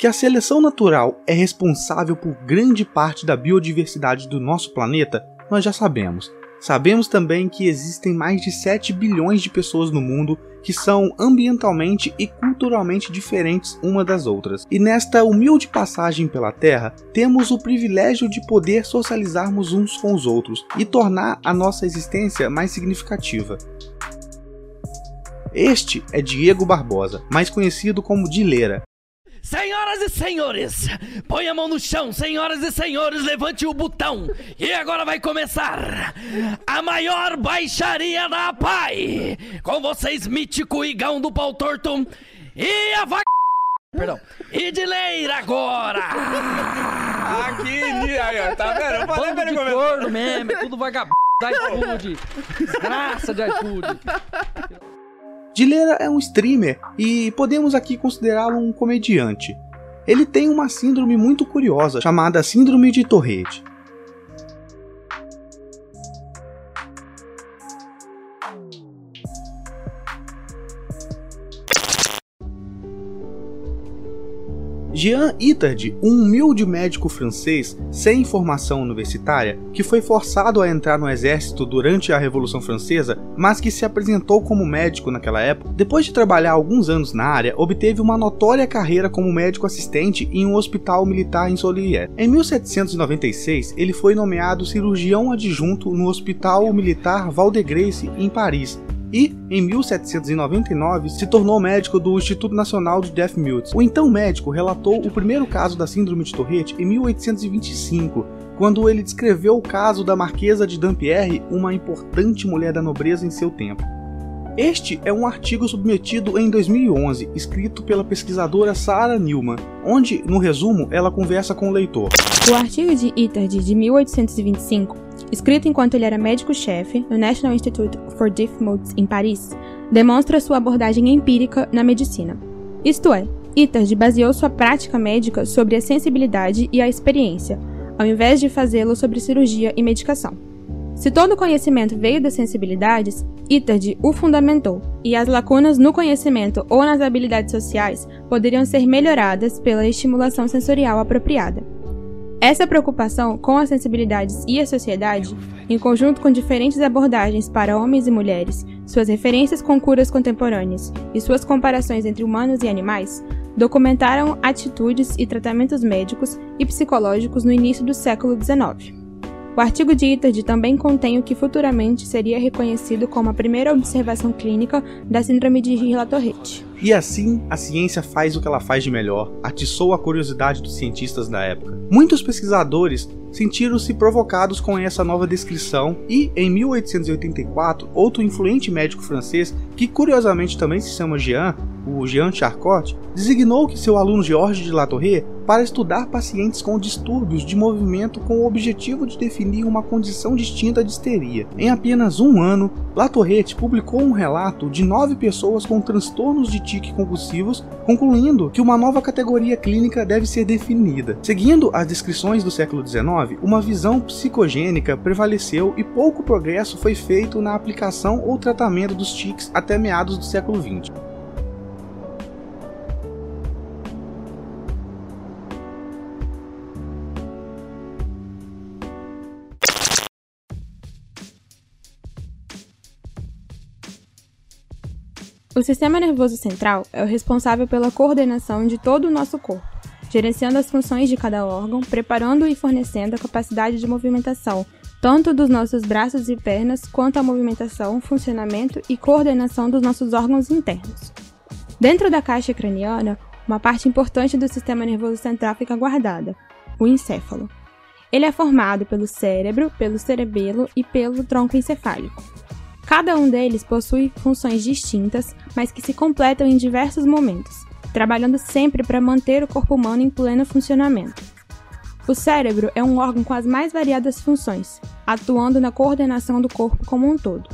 Que a seleção natural é responsável por grande parte da biodiversidade do nosso planeta, nós já sabemos. Sabemos também que existem mais de 7 bilhões de pessoas no mundo que são ambientalmente e culturalmente diferentes uma das outras. E nesta humilde passagem pela Terra, temos o privilégio de poder socializarmos uns com os outros e tornar a nossa existência mais significativa. Este é Diego Barbosa, mais conhecido como Dileira, Senhoras e senhores, põe a mão no chão, senhoras e senhores, levante o botão. E agora vai começar a maior baixaria da PAI. Com vocês, mítico Igão do pau torto e a vaca. Perdão. E de leira agora! Aqui, aí, tá vendo? Eu falei pra ele começar. Corno mesmo, é tudo vagabundo da iFood. Desgraça de iFood. Dileira é um streamer e podemos aqui considerá-lo um comediante. Ele tem uma síndrome muito curiosa chamada Síndrome de Tourette. Jean Itard, um humilde médico francês sem formação universitária, que foi forçado a entrar no exército durante a Revolução Francesa, mas que se apresentou como médico naquela época, depois de trabalhar alguns anos na área, obteve uma notória carreira como médico assistente em um hospital militar em Solier. Em 1796, ele foi nomeado cirurgião adjunto no Hospital Militar Val de em Paris, e, em 1799, se tornou médico do Instituto Nacional de Deaf Mutes. O então médico relatou o primeiro caso da síndrome de Tourette em 1825, quando ele descreveu o caso da Marquesa de Dampierre, uma importante mulher da nobreza em seu tempo. Este é um artigo submetido em 2011, escrito pela pesquisadora Sarah Newman, onde, no resumo, ela conversa com o leitor. O artigo de Itard de 1825 escrito enquanto ele era médico-chefe no National Institute for Deaf Mutes em Paris, demonstra sua abordagem empírica na medicina. Isto é, Itard baseou sua prática médica sobre a sensibilidade e a experiência, ao invés de fazê-lo sobre cirurgia e medicação. Se todo o conhecimento veio das sensibilidades, Itard o fundamentou, e as lacunas no conhecimento ou nas habilidades sociais poderiam ser melhoradas pela estimulação sensorial apropriada. Essa preocupação com as sensibilidades e a sociedade, em conjunto com diferentes abordagens para homens e mulheres, suas referências com curas contemporâneas e suas comparações entre humanos e animais, documentaram atitudes e tratamentos médicos e psicológicos no início do século XIX. O artigo de Itard também contém o que futuramente seria reconhecido como a primeira observação clínica da síndrome de Gila-Tourette. E assim, a ciência faz o que ela faz de melhor, atiçou a curiosidade dos cientistas da época. Muitos pesquisadores sentiram-se provocados com essa nova descrição e, em 1884, outro influente médico francês, que curiosamente também se chama Jean, o Jean Charcot, designou que seu aluno Georges de Latouré para estudar pacientes com distúrbios de movimento com o objetivo de definir uma condição distinta de histeria. Em apenas um ano, Latourette publicou um relato de nove pessoas com transtornos de tique convulsivos, concluindo que uma nova categoria clínica deve ser definida. Seguindo as descrições do século XIX, uma visão psicogênica prevaleceu e pouco progresso foi feito na aplicação ou tratamento dos tiques até meados do século XX. O sistema nervoso central é o responsável pela coordenação de todo o nosso corpo, gerenciando as funções de cada órgão, preparando e fornecendo a capacidade de movimentação, tanto dos nossos braços e pernas, quanto a movimentação, funcionamento e coordenação dos nossos órgãos internos. Dentro da caixa craniana, uma parte importante do sistema nervoso central fica guardada, o encéfalo. Ele é formado pelo cérebro, pelo cerebelo e pelo tronco encefálico. Cada um deles possui funções distintas, mas que se completam em diversos momentos, trabalhando sempre para manter o corpo humano em pleno funcionamento. O cérebro é um órgão com as mais variadas funções, atuando na coordenação do corpo como um todo.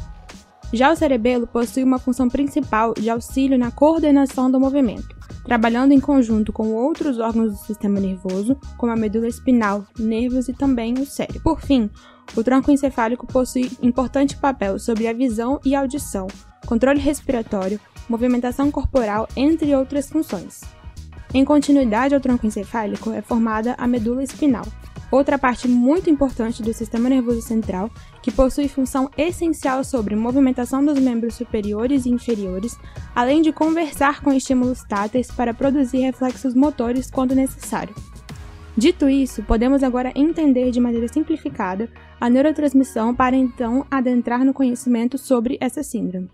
Já o cerebelo possui uma função principal de auxílio na coordenação do movimento, trabalhando em conjunto com outros órgãos do sistema nervoso, como a medula espinal, nervos e também o cérebro. Por fim, o tronco encefálico possui importante papel sobre a visão e audição, controle respiratório, movimentação corporal, entre outras funções. Em continuidade ao tronco encefálico é formada a medula espinal, outra parte muito importante do sistema nervoso central que possui função essencial sobre movimentação dos membros superiores e inferiores, além de conversar com estímulos táteis para produzir reflexos motores quando necessário. Dito isso, podemos agora entender de maneira simplificada a neurotransmissão para então adentrar no conhecimento sobre essa síndrome.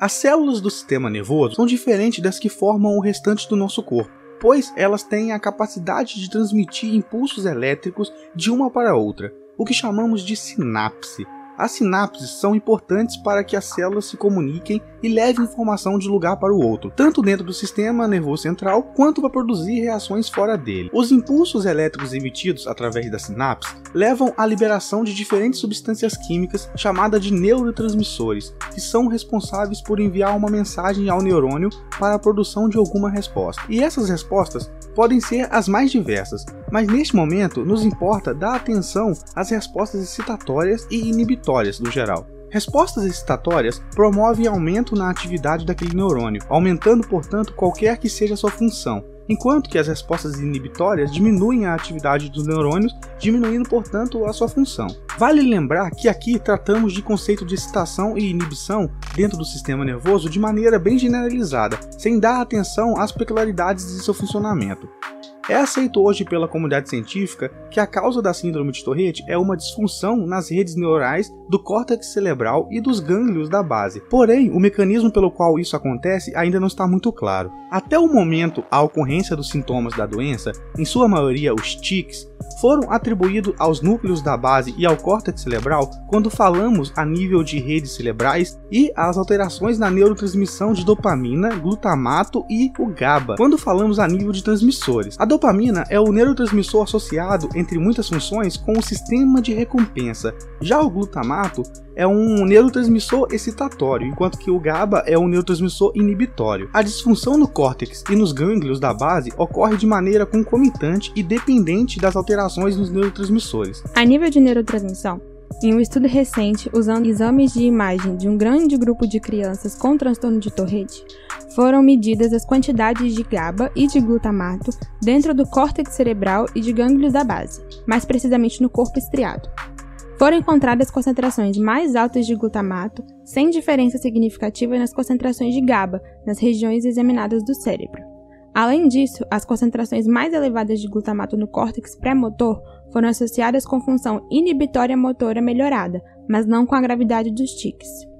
As células do sistema nervoso são diferentes das que formam o restante do nosso corpo, pois elas têm a capacidade de transmitir impulsos elétricos de uma para outra, o que chamamos de sinapse. As sinapses são importantes para que as células se comuniquem e levem informação de lugar para o outro, tanto dentro do sistema nervoso central quanto para produzir reações fora dele. Os impulsos elétricos emitidos através da sinapse levam à liberação de diferentes substâncias químicas chamadas de neurotransmissores, que são responsáveis por enviar uma mensagem ao neurônio para a produção de alguma resposta. E essas respostas podem ser as mais diversas, mas neste momento nos importa dar atenção às respostas excitatórias e inibitórias no geral. Respostas excitatórias promovem aumento na atividade daquele neurônio, aumentando, portanto, qualquer que seja a sua função, enquanto que as respostas inibitórias diminuem a atividade dos neurônios, diminuindo, portanto, a sua função. Vale lembrar que aqui tratamos de conceito de excitação e inibição dentro do sistema nervoso de maneira bem generalizada, sem dar atenção às peculiaridades de seu funcionamento. É aceito hoje pela comunidade científica que a causa da síndrome de Tourette é uma disfunção nas redes neurais do córtex cerebral e dos gânglios da base. Porém, o mecanismo pelo qual isso acontece ainda não está muito claro. Até o momento, a ocorrência dos sintomas da doença, em sua maioria os tics, foram atribuídos aos núcleos da base e ao córtex cerebral quando falamos a nível de redes cerebrais e às alterações na neurotransmissão de dopamina, glutamato e o GABA, quando falamos a nível de transmissores. A dopamina é o neurotransmissor associado, entre muitas funções, com o sistema de recompensa. Já o glutamato é um neurotransmissor excitatório, enquanto que o GABA é um neurotransmissor inibitório. A disfunção no córtex e nos gânglios da base ocorre de maneira concomitante e dependente das alterações nos neurotransmissores. A nível de neurotransmissão, em um estudo recente, usando exames de imagem de um grande grupo de crianças com transtorno de Tourette, foram medidas as quantidades de GABA e de glutamato dentro do córtex cerebral e de gânglios da base, mais precisamente no corpo estriado. Foram encontradas concentrações mais altas de glutamato, sem diferença significativa nas concentrações de GABA nas regiões examinadas do cérebro. Além disso, as concentrações mais elevadas de glutamato no córtex pré-motor foram associadas com função inibitória motora melhorada, mas não com a gravidade dos tiques.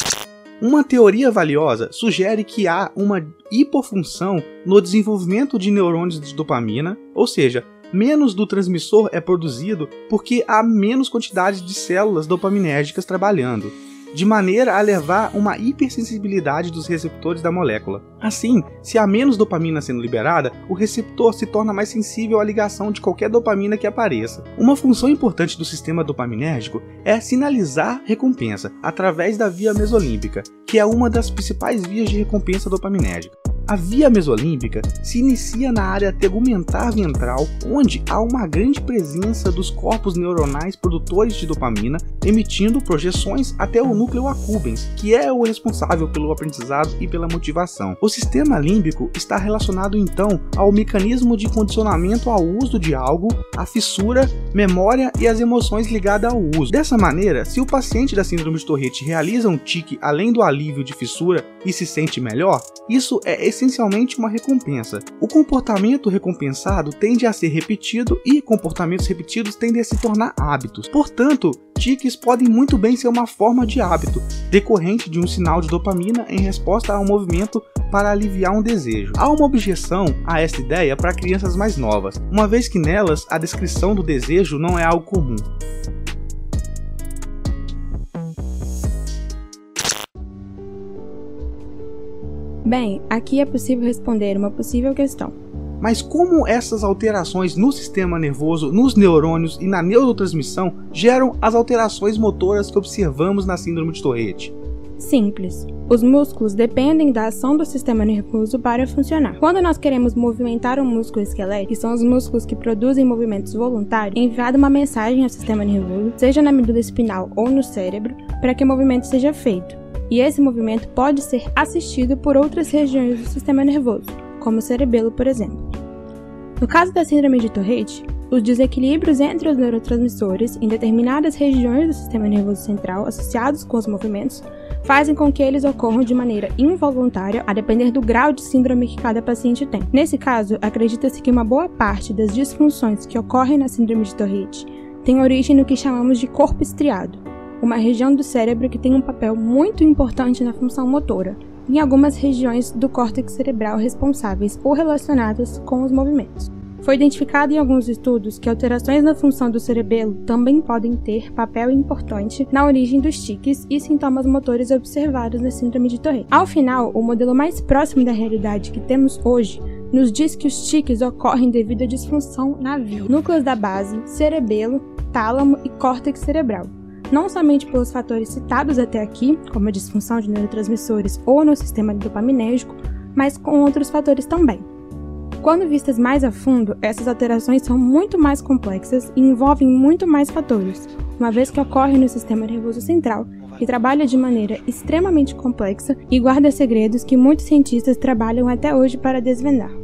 Uma teoria valiosa sugere que há uma hipofunção no desenvolvimento de neurônios de dopamina, ou seja, menos do transmissor é produzido porque há menos quantidade de células dopaminérgicas trabalhando, de maneira a levar uma hipersensibilidade dos receptores da molécula. Assim, se há menos dopamina sendo liberada, o receptor se torna mais sensível à ligação de qualquer dopamina que apareça. Uma função importante do sistema dopaminérgico é sinalizar recompensa através da via mesolímbica, que é uma das principais vias de recompensa dopaminérgica. A via mesolímbica se inicia na área tegumentar ventral, onde há uma grande presença dos corpos neuronais produtores de dopamina, emitindo projeções até o núcleo accumbens, que é o responsável pelo aprendizado e pela motivação. O sistema límbico está relacionado então ao mecanismo de condicionamento ao uso de algo, a fissura, memória e as emoções ligadas ao uso. Dessa maneira, se o paciente da síndrome de Tourette realiza um tique além do alívio de fissura e se sente melhor, isso é essencialmente uma recompensa. O comportamento recompensado tende a ser repetido e comportamentos repetidos tendem a se tornar hábitos. Portanto, tiques podem muito bem ser uma forma de hábito, decorrente de um sinal de dopamina em resposta a um movimento para aliviar um desejo. Há uma objeção a esta ideia para crianças mais novas, uma vez que nelas a descrição do desejo não é algo comum. Bem, aqui é possível responder uma possível questão. Mas como essas alterações no sistema nervoso, nos neurônios e na neurotransmissão geram as alterações motoras que observamos na síndrome de Tourette? Simples. Os músculos dependem da ação do sistema nervoso para funcionar. Quando nós queremos movimentar um músculo esquelético, que são os músculos que produzem movimentos voluntários, é enviada uma mensagem ao sistema nervoso, seja na medula espinal ou no cérebro, para que o movimento seja feito e esse movimento pode ser assistido por outras regiões do sistema nervoso, como o cerebelo, por exemplo. No caso da síndrome de Tourette, os desequilíbrios entre os neurotransmissores em determinadas regiões do sistema nervoso central associados com os movimentos fazem com que eles ocorram de maneira involuntária, a depender do grau de síndrome que cada paciente tem. Nesse caso, acredita-se que uma boa parte das disfunções que ocorrem na síndrome de Tourette tem origem no que chamamos de corpo estriado, uma região do cérebro que tem um papel muito importante na função motora, em algumas regiões do córtex cerebral responsáveis ou relacionadas com os movimentos. Foi identificado em alguns estudos que alterações na função do cerebelo também podem ter papel importante na origem dos tiques e sintomas motores observados na síndrome de Tourette. Ao final, o modelo mais próximo da realidade que temos hoje nos diz que os tiques ocorrem devido à disfunção na via, núcleos da base, cerebelo, tálamo e córtex cerebral não somente pelos fatores citados até aqui, como a disfunção de neurotransmissores ou no sistema dopaminérgico, mas com outros fatores também. Quando vistas mais a fundo, essas alterações são muito mais complexas e envolvem muito mais fatores, uma vez que ocorrem no sistema nervoso central, que trabalha de maneira extremamente complexa e guarda segredos que muitos cientistas trabalham até hoje para desvendar.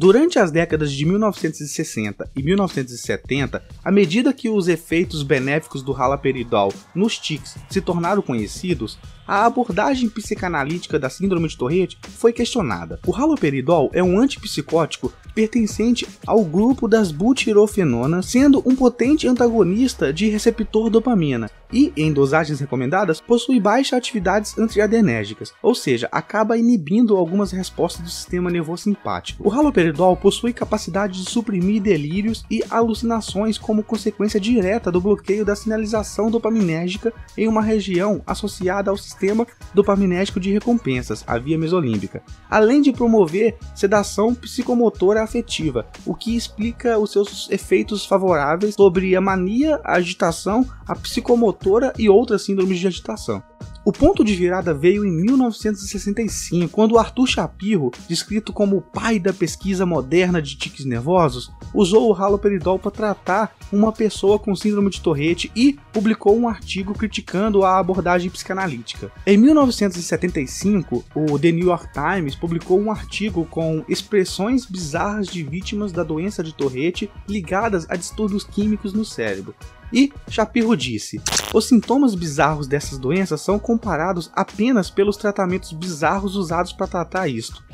Durante as décadas de 1960 e 1970, à medida que os efeitos benéficos do haloperidol nos tics se tornaram conhecidos, a abordagem psicanalítica da síndrome de Tourette foi questionada. O haloperidol é um antipsicótico pertencente ao grupo das butirofenonas, sendo um potente antagonista de receptor dopamina e, em dosagens recomendadas, possui baixa atividades antiadrenérgicas, ou seja, acaba inibindo algumas respostas do sistema nervoso simpático. O haloperidol possui capacidade de suprimir delírios e alucinações como consequência direta do bloqueio da sinalização dopaminérgica em uma região associada ao sistema dopaminérgico de recompensas, a via mesolímbica, além de promover sedação psicomotora afetiva, o que explica os seus efeitos favoráveis sobre a mania, a agitação, a psicomotora e outras síndromes de agitação. O ponto de virada veio em 1965, quando Arthur Shapiro, descrito como o pai da pesquisa moderna de tiques nervosos, usou o haloperidol para tratar uma pessoa com síndrome de Tourette e publicou um artigo criticando a abordagem psicanalítica. Em 1975, o The New York Times publicou um artigo com expressões bizarras de vítimas da doença de Tourette ligadas a distúrbios químicos no cérebro. E Shapiro disse: os sintomas bizarros dessas doenças são comparados apenas pelos tratamentos bizarros usados para tratar isto.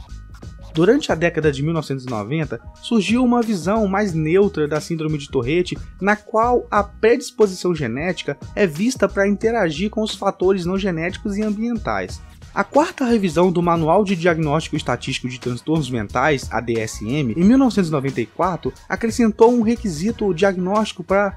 Durante a década de 1990, surgiu uma visão mais neutra da síndrome de Tourette, na qual a predisposição genética é vista para interagir com os fatores não genéticos e ambientais. A quarta revisão do Manual de Diagnóstico Estatístico de Transtornos Mentais, a DSM, em 1994, acrescentou um requisito diagnóstico para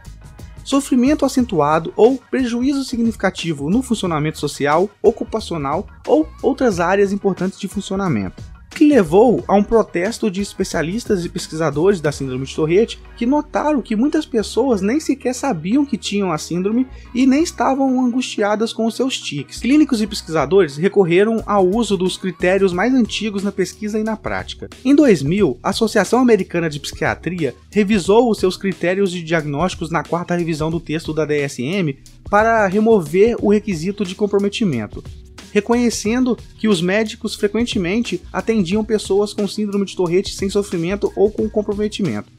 sofrimento acentuado ou prejuízo significativo no funcionamento social, ocupacional ou outras áreas importantes de funcionamento que levou a um protesto de especialistas e pesquisadores da síndrome de Tourette que notaram que muitas pessoas nem sequer sabiam que tinham a síndrome e nem estavam angustiadas com os seus tiques. Clínicos e pesquisadores recorreram ao uso dos critérios mais antigos na pesquisa e na prática. Em 2000, a Associação Americana de Psiquiatria revisou os seus critérios de diagnósticos na quarta revisão do texto da DSM para remover o requisito de comprometimento reconhecendo que os médicos frequentemente atendiam pessoas com síndrome de Tourette sem sofrimento ou com comprometimento.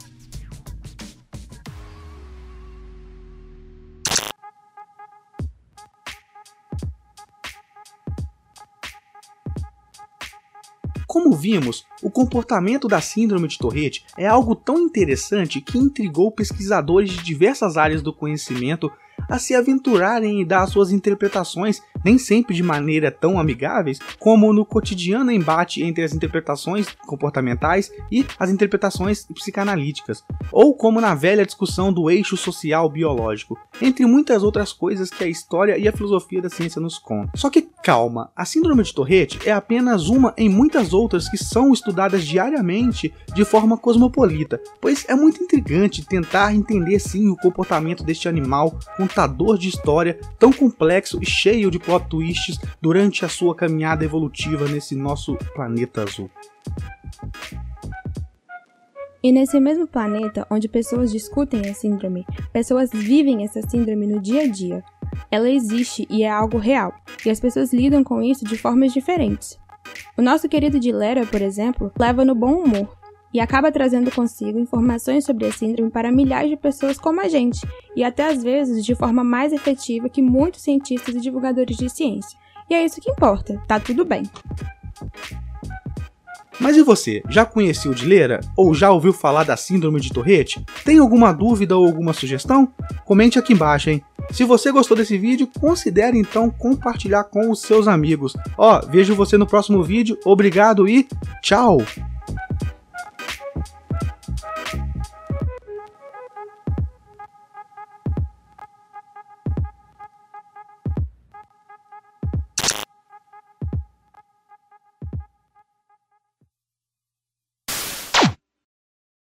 Como vimos, o comportamento da síndrome de Tourette é algo tão interessante que intrigou pesquisadores de diversas áreas do conhecimento a se aventurarem e dar suas interpretações, nem sempre de maneira tão amigáveis, como no cotidiano embate entre as interpretações comportamentais e as interpretações psicanalíticas, ou como na velha discussão do eixo social biológico, entre muitas outras coisas que a história e a filosofia da ciência nos contam. Só que calma, a síndrome de Tourette é apenas uma em muitas outras que são estudadas diariamente de forma cosmopolita, pois é muito intrigante tentar entender sim o comportamento deste animal com contador de história tão complexo e cheio de plot twists durante a sua caminhada evolutiva nesse nosso planeta azul. E nesse mesmo planeta, onde pessoas discutem a síndrome, pessoas vivem essa síndrome no dia a dia. ela existe e é algo real, e as pessoas lidam com isso de formas diferentes. O nosso querido Dilera, por exemplo, leva no bom humor e acaba trazendo consigo informações sobre a síndrome para milhares de pessoas como a gente, e até às vezes de forma mais efetiva que muitos cientistas e divulgadores de ciência. E é isso que importa, tá tudo bem. Mas e você, já conheceu de Leira? Ou já ouviu falar da síndrome de Tourette? Tem alguma dúvida ou alguma sugestão? Comente aqui embaixo, hein? Se você gostou desse vídeo, considere então compartilhar com os seus amigos. Ó, vejo você no próximo vídeo, obrigado e tchau!